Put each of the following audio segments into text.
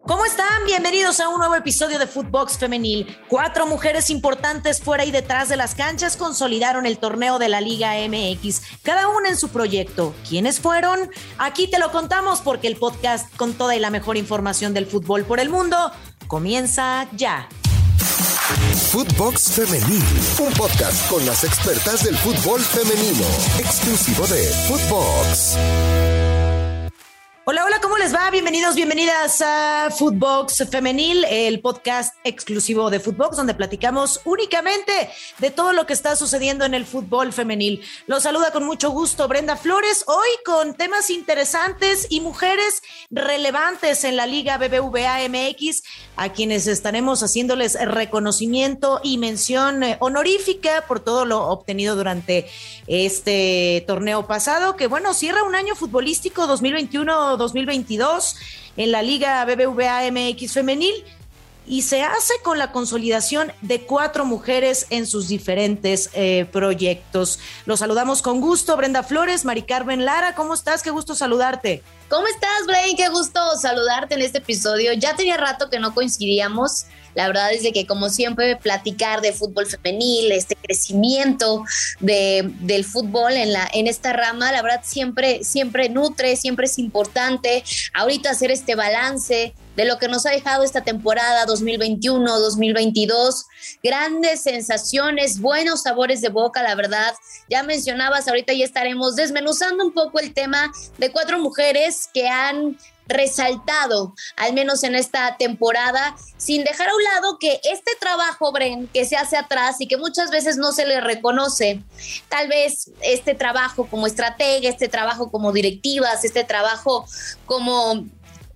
¿Cómo están? Bienvenidos a un nuevo episodio de Footbox Femenil. Cuatro mujeres importantes fuera y detrás de las canchas consolidaron el torneo de la Liga MX, cada una en su proyecto. ¿Quiénes fueron? Aquí te lo contamos porque el podcast con toda y la mejor información del fútbol por el mundo comienza ya. Footbox Femenil, un podcast con las expertas del fútbol femenino, exclusivo de Footbox. Hola, hola, ¿cómo les va? Bienvenidos, bienvenidas a Footbox Femenil, el podcast exclusivo de Footbox, donde platicamos únicamente de todo lo que está sucediendo en el fútbol femenil. Los saluda con mucho gusto Brenda Flores, hoy con temas interesantes y mujeres relevantes en la Liga BBVA MX, a quienes estaremos haciéndoles reconocimiento y mención eh, honorífica por todo lo obtenido durante este torneo pasado, que bueno, cierra un año futbolístico 2021 2022 en la Liga BBVA MX femenil y se hace con la consolidación de cuatro mujeres en sus diferentes eh, proyectos. Los saludamos con gusto, Brenda Flores, Mari Carmen Lara, ¿cómo estás? Qué gusto saludarte. ¿Cómo estás, Blaine? Qué gusto saludarte en este episodio. Ya tenía rato que no coincidíamos. La verdad es de que, como siempre, platicar de fútbol femenil, este crecimiento de, del fútbol en, la, en esta rama, la verdad siempre, siempre nutre, siempre es importante. Ahorita hacer este balance de lo que nos ha dejado esta temporada 2021-2022. Grandes sensaciones, buenos sabores de boca, la verdad. Ya mencionabas, ahorita ya estaremos desmenuzando un poco el tema de cuatro mujeres que han resaltado, al menos en esta temporada, sin dejar a un lado que este trabajo, Bren, que se hace atrás y que muchas veces no se le reconoce, tal vez este trabajo como estratega, este trabajo como directivas, este trabajo como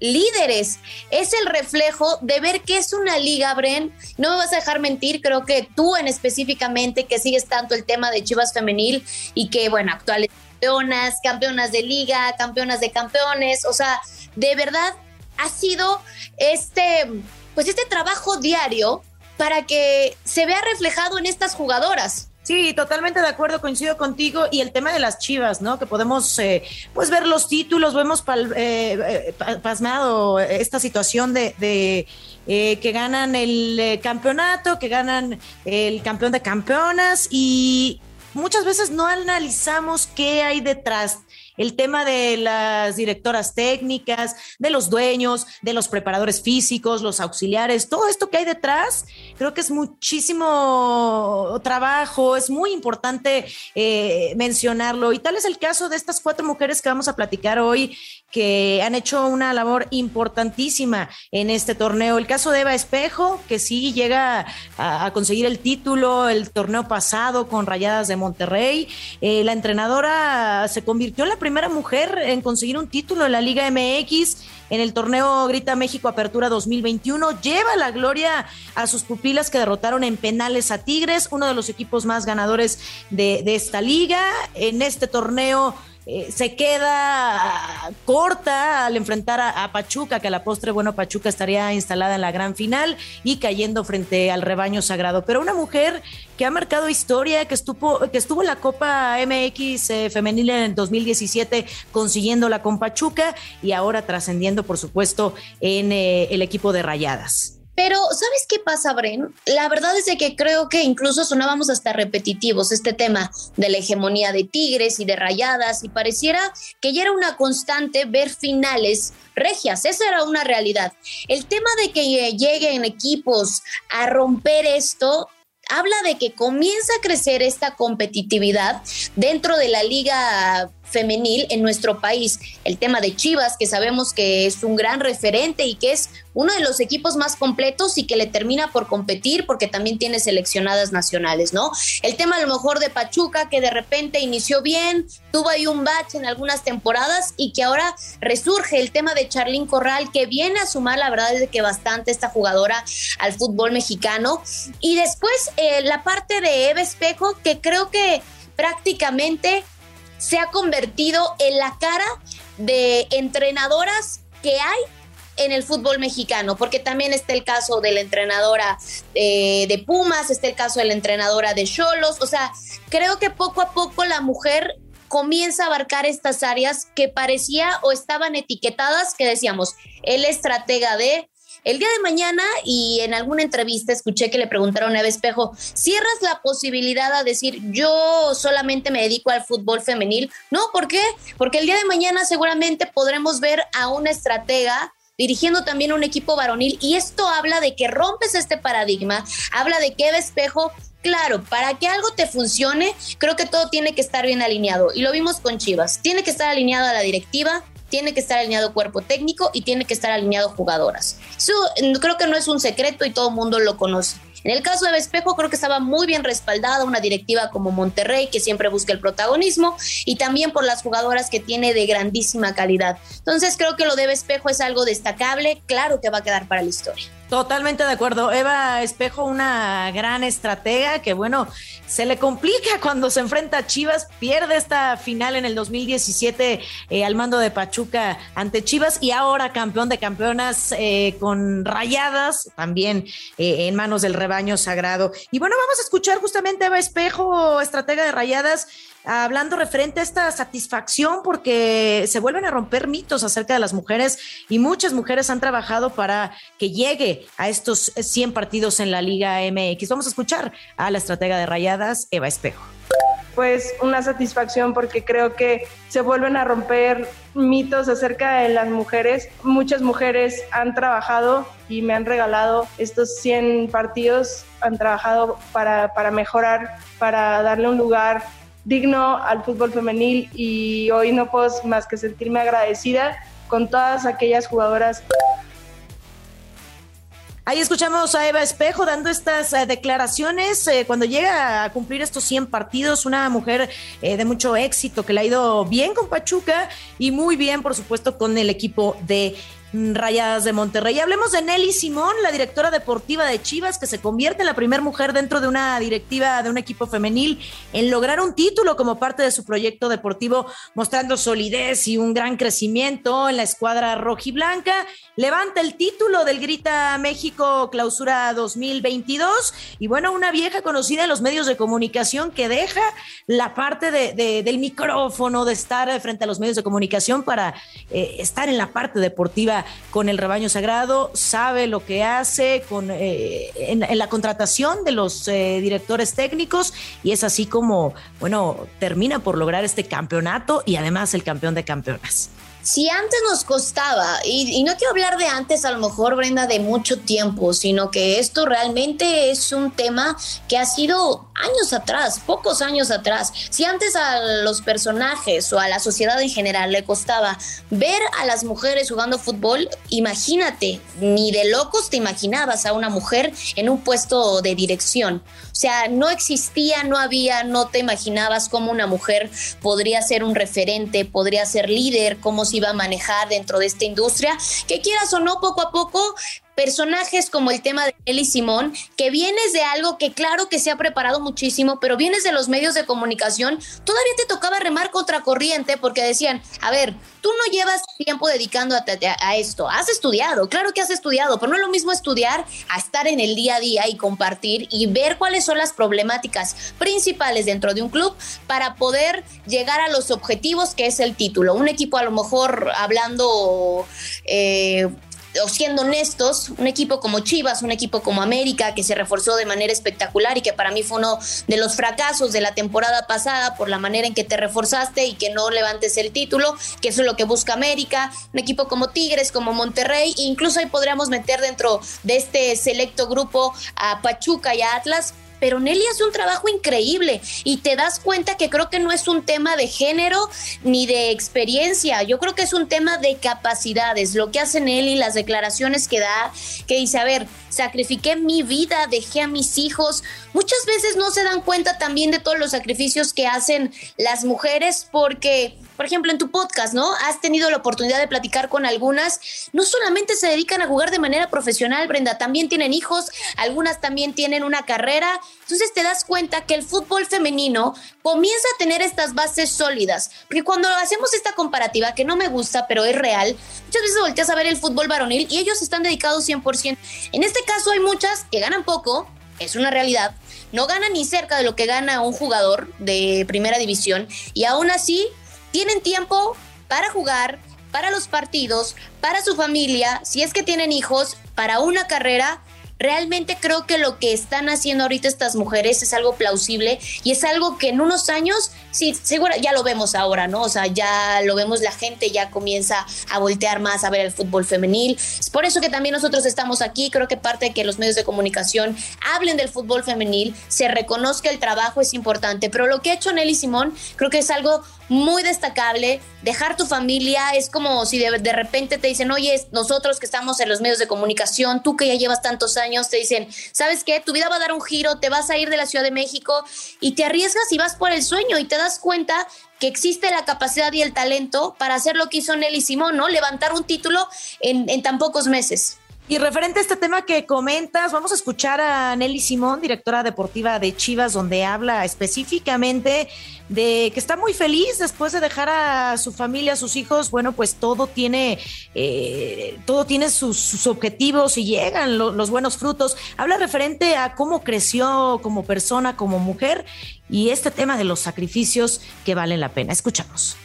líderes. Es el reflejo de ver que es una liga, Bren. No me vas a dejar mentir, creo que tú en específicamente que sigues tanto el tema de Chivas femenil y que, bueno, actuales campeonas, campeonas de liga, campeonas de campeones, o sea, de verdad ha sido este, pues este trabajo diario para que se vea reflejado en estas jugadoras. Sí, totalmente de acuerdo, coincido contigo. Y el tema de las chivas, ¿no? Que podemos, eh, pues, ver los títulos, vemos eh, eh, pasmado esta situación de, de que ganan el campeonato, que ganan el campeón de campeonas y muchas veces no analizamos qué hay detrás el tema de las directoras técnicas, de los dueños, de los preparadores físicos, los auxiliares, todo esto que hay detrás, creo que es muchísimo trabajo, es muy importante eh, mencionarlo. Y tal es el caso de estas cuatro mujeres que vamos a platicar hoy, que han hecho una labor importantísima en este torneo. El caso de Eva Espejo, que sí llega a, conseguir el título el torneo pasado con Rayadas de Monterrey. Eh, la entrenadora se convirtió en la primera mujer en conseguir un título en la Liga MX en el torneo Grita México Apertura 2021. Lleva la gloria a sus pupilas que derrotaron en penales a Tigres, uno de los equipos más ganadores de, de esta liga. En este torneo eh, se queda corta al enfrentar a, Pachuca, que a la postre, bueno, Pachuca estaría instalada en la gran final y cayendo frente al rebaño sagrado. Pero una mujer que ha marcado historia, que estuvo, que estuvo en la Copa MX eh, femenil en el 2017 consiguiéndola con Pachuca y ahora trascendiendo, por supuesto, en eh, el equipo de Rayadas. Pero, ¿sabes qué pasa, Bren? La verdad es que creo que incluso sonábamos hasta repetitivos este tema de la hegemonía de Tigres y de Rayadas y pareciera que ya era una constante ver finales regias, esa era una realidad. El tema de que lleguen equipos a romper esto habla de que comienza a crecer esta competitividad dentro de la liga femenil en nuestro país. El tema de Chivas, que sabemos que es un gran referente y que es uno de los equipos más completos y que le termina por competir porque también tiene seleccionadas nacionales, ¿no? El tema a lo mejor de Pachuca, que de repente inició bien, tuvo ahí un bache en algunas temporadas y que ahora resurge el tema de Charlín Corral, que viene a sumar, la verdad es que bastante esta jugadora al fútbol mexicano. Y después eh, la parte de Eve Espejo, que creo que prácticamente se ha convertido en la cara de entrenadoras que hay en el fútbol mexicano, porque también está el caso de la entrenadora eh, de Pumas, está el caso de la entrenadora de Cholos, o sea, creo que poco a poco la mujer comienza a abarcar estas áreas que parecía o estaban etiquetadas, que decíamos, el estratega de, el día de mañana y en alguna entrevista escuché que le preguntaron a Eva Espejo, ¿cierras la posibilidad a decir yo solamente me dedico al fútbol femenil? No, ¿por qué? Porque el día de mañana seguramente podremos ver a una estratega dirigiendo también un equipo varonil y esto habla de que rompes este paradigma, habla de que Eva Espejo Claro, para que algo te funcione, creo que todo tiene que estar bien alineado. Y lo vimos con Chivas. Tiene que estar alineado a la directiva, tiene que estar alineado cuerpo técnico y tiene que estar alineado jugadoras. Eso mm, creo que no es un secreto y todo el mundo lo conoce. En el caso de Espejo, creo que estaba muy bien respaldada una directiva como Monterrey, que siempre busca el protagonismo, y también por las jugadoras que tiene de grandísima calidad. Entonces, creo que lo de Espejo es algo destacable, claro que va a quedar para la historia. Totalmente de acuerdo. Eva Espejo, una gran estratega que, bueno, se le complica cuando se enfrenta a Chivas, pierde esta final en el 2017 eh, al mando de Pachuca ante Chivas y ahora campeón de campeonas eh, con rayadas, también eh, en manos del rebaño sagrado. Y bueno, vamos a escuchar justamente a Eva Espejo, estratega de rayadas, hablando referente a esta satisfacción porque se vuelven a romper mitos acerca de las mujeres y muchas mujeres han trabajado para que llegue a estos 100 partidos en la Liga MX. Vamos a escuchar a la estratega de Rayadas, Eva Espejo pues una satisfacción porque creo que se vuelven a romper mitos acerca de las mujeres. Muchas mujeres han trabajado y me han regalado estos 100 partidos, han trabajado para, para mejorar, para darle un lugar digno al fútbol femenil y hoy no puedo más que sentirme agradecida con todas aquellas jugadoras. Ahí escuchamos a Eva Espejo dando estas eh, declaraciones eh, cuando llega a cumplir estos 100 partidos, una mujer eh, de mucho éxito que le ha ido bien con Pachuca y muy bien, por supuesto, con el equipo de Rayadas de Monterrey. Hablemos de Nelly Simón, la directora deportiva de Chivas, que se convierte en la primera mujer dentro de una directiva de un equipo femenil en lograr un título como parte de su proyecto deportivo, mostrando solidez y un gran crecimiento en la escuadra rojiblanca. Levanta el título del Grita México Clausura 2022 y bueno, una vieja conocida en los medios de comunicación que deja la parte de, del micrófono, de estar frente a los medios de comunicación para eh, estar en la parte deportiva con el rebaño sagrado, sabe lo que hace con, eh, en, la contratación de los eh, directores técnicos y es así como, bueno, termina por lograr este campeonato y además el campeón de campeonas si antes nos costaba, y, no quiero hablar de antes a lo mejor, Brenda, de mucho tiempo, sino que esto realmente es un tema que ha sido años atrás, pocos años atrás. Si antes a los personajes o a la sociedad en general le costaba ver a las mujeres jugando fútbol, imagínate, ni de locos te imaginabas a una mujer en un puesto de dirección. O sea, no existía, no había, no te imaginabas cómo una mujer podría ser un referente, podría ser líder, cómo si iba a manejar dentro de esta industria, que quieras o no, poco a poco personajes como el tema de Nelly Simón, que vienes de algo que claro que se ha preparado muchísimo, pero vienes de los medios de comunicación, todavía te tocaba remar contra corriente porque decían, a ver, tú no llevas tiempo dedicándote a, esto, has estudiado, claro que has estudiado, pero no es lo mismo estudiar a estar en el día a día y compartir y ver cuáles son las problemáticas principales dentro de un club para poder llegar a los objetivos que es el título. Un equipo a lo mejor hablando... Eh, siendo honestos, un equipo como Chivas, un equipo como América, que se reforzó de manera espectacular y que para mí fue uno de los fracasos de la temporada pasada por la manera en que te reforzaste y que no levantes el título, que eso es lo que busca América, un equipo como Tigres, como Monterrey, e incluso ahí podríamos meter dentro de este selecto grupo a Pachuca y a Atlas, pero Nelly hace un trabajo increíble y te das cuenta que creo que no es un tema de género ni de experiencia, yo creo que es un tema de capacidades, lo que hace Nelly, las declaraciones que da, que dice, a ver, sacrifiqué mi vida, dejé a mis hijos, muchas veces no se dan cuenta también de todos los sacrificios que hacen las mujeres porque por ejemplo, en tu podcast, ¿no? Has tenido la oportunidad de platicar con algunas, no solamente se dedican a jugar de manera profesional, Brenda, también tienen hijos, algunas también tienen una carrera, entonces te das cuenta que el fútbol femenino comienza a tener estas bases sólidas, porque cuando hacemos esta comparativa, que no me gusta, pero es real, muchas veces volteas a ver el fútbol varonil y ellos están dedicados 100%. En este caso hay muchas que ganan poco, es una realidad, no gana ni cerca de lo que gana un jugador de primera división y aún así tienen tiempo para jugar, para los partidos, para su familia, si es que tienen hijos, para una carrera Realmente creo que lo que están haciendo ahorita estas mujeres es algo plausible y es algo que en unos años, sí, seguro ya lo vemos ahora, ¿no? O sea, ya lo vemos, la gente ya comienza a voltear más a ver el fútbol femenil. Es por eso que también nosotros estamos aquí. Creo que parte de que los medios de comunicación hablen del fútbol femenil, se reconozca el trabajo es importante, pero lo que ha hecho Nelly Simón creo que es algo muy destacable. Dejar tu familia es como si de, de repente te dicen, oye, nosotros que estamos en los medios de comunicación, tú que ya llevas tantos años, te dicen, ¿sabes qué? Tu vida va a dar un giro, te vas a ir de la Ciudad de México y te arriesgas y vas por el sueño y te das cuenta que existe la capacidad y el talento para hacer lo que hizo Nelly Simón, ¿no? Levantar un título en, en tan pocos meses. Y referente a este tema que comentas, vamos a escuchar a Nelly Simón, directora deportiva de Chivas, donde habla específicamente de que está muy feliz después de dejar a su familia, a sus hijos. Bueno, pues todo tiene, eh, todo tiene sus, objetivos y llegan los buenos frutos. Habla referente a cómo creció como persona, como mujer y este tema de los sacrificios que valen la pena. Escuchamos.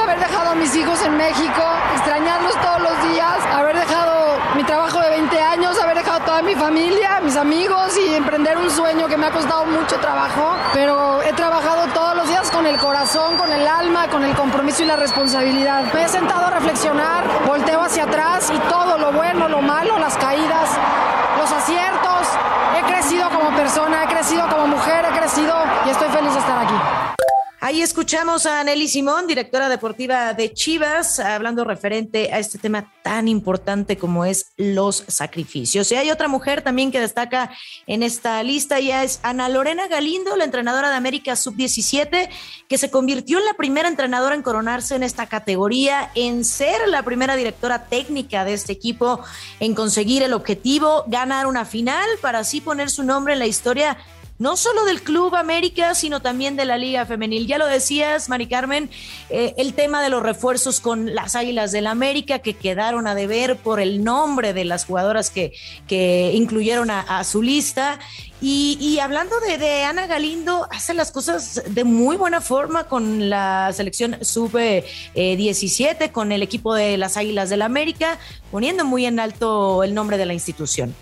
Haber dejado a mis hijos en México, extrañarlos todos los días, haber dejado mi trabajo de 20 años, haber dejado toda mi familia, mis amigos y emprender un sueño que me ha costado mucho trabajo, pero he trabajado todos los días con el corazón, con el alma, con el compromiso y la responsabilidad. Me he sentado a reflexionar, volteo hacia atrás y todo, lo bueno, lo malo, las caídas, los aciertos. He crecido como persona, he crecido como mujer, he crecido y estoy feliz de estar aquí. Ahí escuchamos a Nelly Simón, directora deportiva de Chivas, hablando referente a este tema tan importante como es los sacrificios. Y hay otra mujer también que destaca en esta lista, ya es Ana Lorena Galindo, la entrenadora de América Sub-17, que se convirtió en la primera entrenadora en coronarse en esta categoría, en ser la primera directora técnica de este equipo, en conseguir el objetivo, ganar una final para así poner su nombre en la historia no solo del Club América, sino también de la Liga Femenil. Ya lo decías, Mari Carmen, eh, el tema de los refuerzos con las Águilas del América que quedaron a deber por el nombre de las jugadoras que, que incluyeron a, su lista. Y, hablando de, Ana Galindo, hace las cosas de muy buena forma con la selección sub-17, eh, con el equipo de las Águilas del América, poniendo muy en alto el nombre de la institución.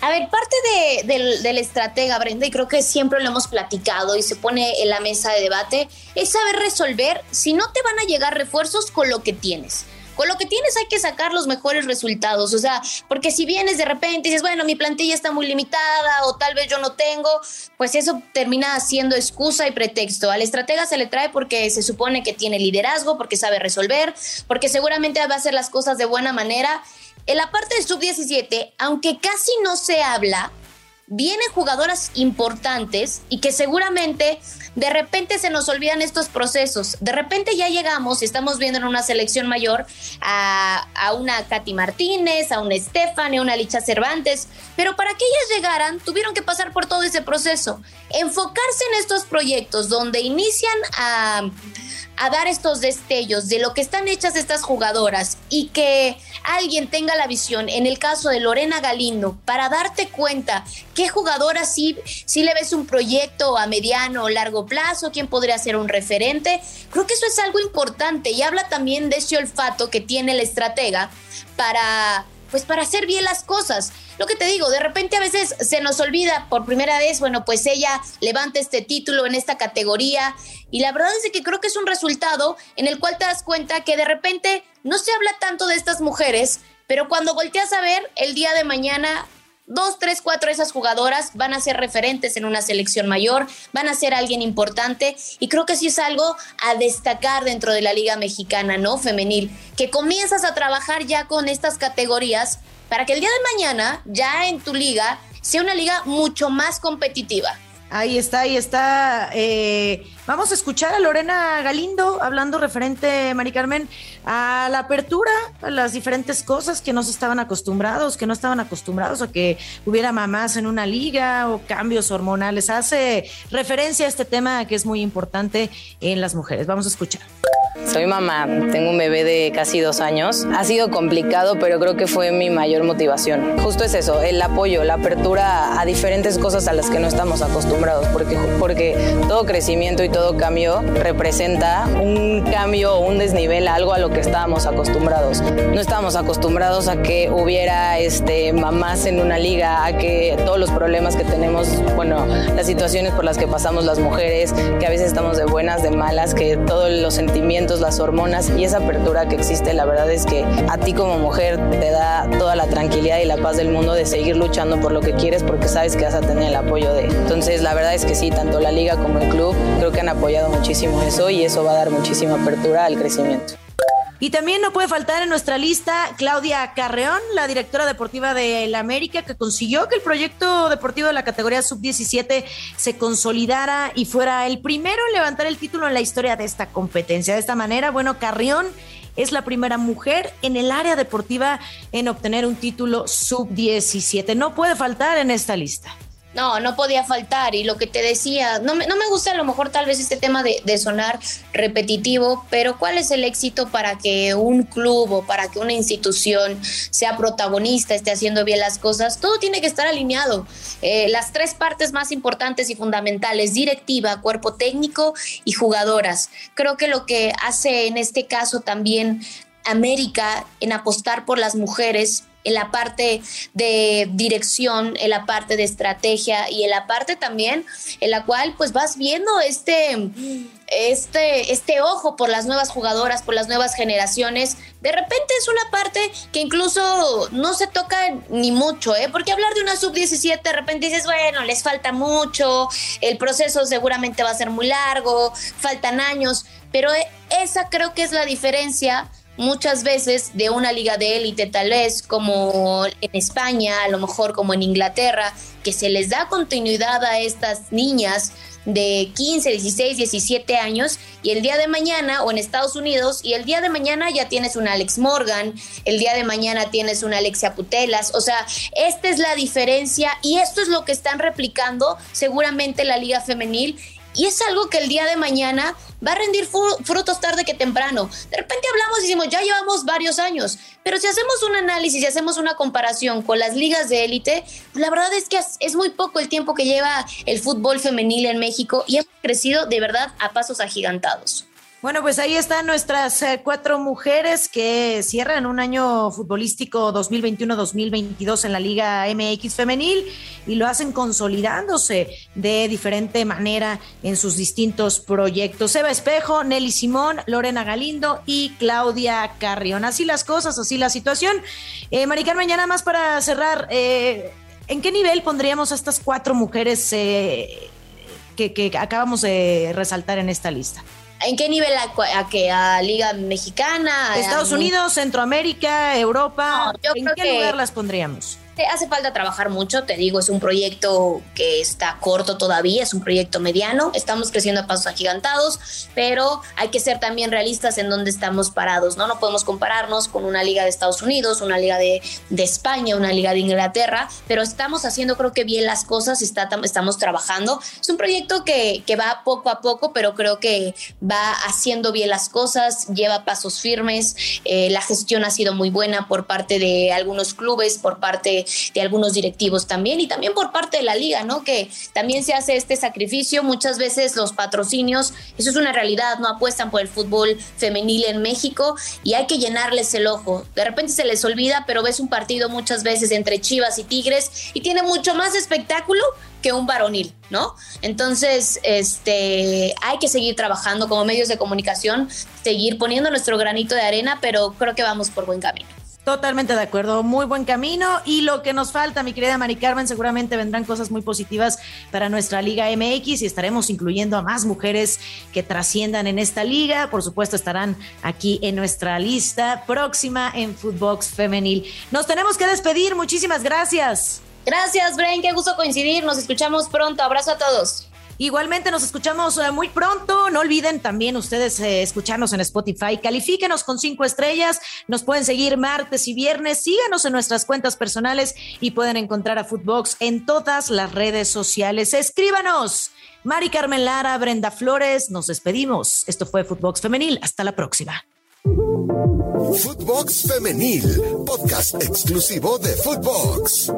A ver, parte de, del, estratega, Brenda, y creo que siempre lo hemos platicado y se pone en la mesa de debate, es saber resolver si no te van a llegar refuerzos con lo que tienes. Con lo que tienes hay que sacar los mejores resultados, o sea, porque si vienes de repente y dices, bueno, mi plantilla está muy limitada o tal vez yo no tengo, pues eso termina siendo excusa y pretexto. Al estratega se le trae porque se supone que tiene liderazgo, porque sabe resolver, porque seguramente va a hacer las cosas de buena manera en la parte de sub-17, aunque casi no se habla, vienen jugadoras importantes y que seguramente de repente se nos olvidan estos procesos. De repente ya llegamos y estamos viendo en una selección mayor a, una Katy Martínez, a una Stephanie, a una Licha Cervantes, pero para que ellas llegaran tuvieron que pasar por todo ese proceso. Enfocarse en estos proyectos donde inician a a dar estos destellos de lo que están hechas estas jugadoras y que alguien tenga la visión, en el caso de Lorena Galindo, para darte cuenta qué jugadora sí, sí le ves un proyecto a mediano o largo plazo, quién podría ser un referente, creo que eso es algo importante y habla también de ese olfato que tiene el estratega para pues para hacer bien las cosas. Lo que te digo, de repente a veces se nos olvida por primera vez, bueno, pues ella levanta este título en esta categoría y la verdad es que creo que es un resultado en el cual te das cuenta que de repente no se habla tanto de estas mujeres, pero cuando volteas a ver el día de mañana dos, tres, cuatro de esas jugadoras van a ser referentes en una selección mayor, van a ser alguien importante y creo que sí es algo a destacar dentro de la Liga Mexicana, ¿no? Femenil, que comienzas a trabajar ya con estas categorías para que el día de mañana, ya en tu liga, sea una liga mucho más competitiva. Ahí está, ahí está. Eh, vamos a escuchar a Lorena Galindo hablando referente, Mari Carmen, a la apertura, a las diferentes cosas que no se estaban acostumbrados, que no estaban acostumbrados a que hubiera mamás en una liga o cambios hormonales. Hace referencia a este tema que es muy importante en las mujeres. Vamos a escuchar Soy mamá, tengo un bebé de casi dos años. Ha sido complicado, pero creo que fue mi mayor motivación. Justo es eso, el apoyo, la apertura a diferentes cosas a las que no estamos acostumbrados, porque, porque todo crecimiento y todo cambio representa un cambio un desnivel, algo a lo que estábamos acostumbrados. No estábamos acostumbrados a que hubiera este, mamás en una liga, a que todos los problemas que tenemos, bueno, las situaciones por las que pasamos las mujeres, que a veces estamos de buenas, de malas, que todos los sentimientos, las hormonas y esa apertura que existe, la verdad es que a ti como mujer te da toda la tranquilidad y la paz del mundo de seguir luchando por lo que quieres porque sabes que vas a tener el apoyo de. Entonces, la verdad es que sí, tanto la liga como el club creo que han apoyado muchísimo eso y eso va a dar muchísima apertura al crecimiento. Y también no puede faltar en nuestra lista Claudia Carreón, la directora deportiva de la América, que consiguió que el proyecto deportivo de la categoría sub-17 se consolidara y fuera el primero en levantar el título en la historia de esta competencia. De esta manera, bueno, Carreón es la primera mujer en el área deportiva en obtener un título sub-17. No puede faltar en esta lista. No, no podía faltar. Y lo que te decía, no me, no me gusta a lo mejor tal vez este tema de, de, sonar repetitivo, pero ¿cuál es el éxito para que un club o para que una institución sea protagonista, esté haciendo bien las cosas? Todo tiene que estar alineado. Eh, las tres partes más importantes y fundamentales, directiva, cuerpo técnico y jugadoras. Creo que lo que hace en este caso también América en apostar por las mujeres en la parte de dirección, en la parte de estrategia y en la parte también en la cual pues vas viendo este, este, este ojo por las nuevas jugadoras, por las nuevas generaciones. De repente es una parte que incluso no se toca ni mucho, ¿eh? Porque hablar de una sub-17 de repente dices, bueno, les falta mucho, el proceso seguramente va a ser muy largo, faltan años, pero esa creo que es la diferencia muchas veces de una liga de élite tal vez como en España, a lo mejor como en Inglaterra, que se les da continuidad a estas niñas de 15, 16, 17 años y el día de mañana o en Estados Unidos y el día de mañana ya tienes una Alex Morgan, el día de mañana tienes una Alexia Putelas, o sea, esta es la diferencia y esto es lo que están replicando seguramente la liga femenil y es algo que el día de mañana va a rendir frutos tarde que temprano. De repente hablamos y decimos, ya llevamos varios años, pero si hacemos un análisis y hacemos una comparación con las ligas de élite, la verdad es que es muy poco el tiempo que lleva el fútbol femenil en México y hemos crecido de verdad a pasos agigantados. Bueno, pues ahí están nuestras eh, cuatro mujeres que cierran un año futbolístico 2021-2022 en la Liga MX femenil y lo hacen consolidándose de diferente manera en sus distintos proyectos. Eva Espejo, Nelly Simón, Lorena Galindo y Claudia Carrión. Así las cosas, así la situación. Eh, Mari Carmen, ya nada más para cerrar, eh, ¿en qué nivel pondríamos a estas cuatro mujeres eh, que acabamos de resaltar en esta lista? ¿En qué nivel a, a, que a Liga Mexicana? Estados Unidos, Centroamérica, Europa. No, ¿En qué lugar las pondríamos? Hace falta trabajar mucho, te digo, es un proyecto que está corto todavía, es un proyecto mediano, estamos creciendo a pasos agigantados, pero hay que ser también realistas en dónde estamos parados, ¿no? No podemos compararnos con una liga de Estados Unidos, una liga de, de España, una liga de Inglaterra, pero estamos haciendo creo que bien las cosas, está, estamos trabajando. Es un proyecto que, que va poco a poco, pero creo que va haciendo bien las cosas, lleva pasos firmes, eh, la gestión ha sido muy buena por parte de algunos clubes, por parte de algunos directivos también y también por parte de la liga, ¿no? Que también se hace este sacrificio. Muchas veces los patrocinios, eso es una realidad, no apuestan por el fútbol femenil en México y hay que llenarles el ojo. De repente se les olvida, pero ves un partido muchas veces entre Chivas y Tigres y tiene mucho más espectáculo que un varonil, ¿no? Entonces, este, hay que seguir trabajando como medios de comunicación, seguir poniendo nuestro granito de arena, pero creo que vamos por buen camino. Totalmente de acuerdo, muy buen camino y lo que nos falta, mi querida Mari Carmen, seguramente vendrán cosas muy positivas para nuestra Liga MX y estaremos incluyendo a más mujeres que trasciendan en esta liga. Por supuesto, estarán aquí en nuestra lista próxima en Footbox Femenil. Nos tenemos que despedir, muchísimas gracias. Gracias, Bren, qué gusto coincidir, nos escuchamos pronto, abrazo a todos. Igualmente nos escuchamos eh, muy pronto. No olviden también ustedes eh, escucharnos en Spotify. Califíquenos con cinco estrellas. Nos pueden seguir martes y viernes. Síganos en nuestras cuentas personales y pueden encontrar a Footbox en todas las redes sociales. Escríbanos. Mari Carmen Lara, Brenda Flores, nos despedimos. Esto fue Footbox Femenil. Hasta la próxima. Footbox Femenil, podcast exclusivo de Footbox.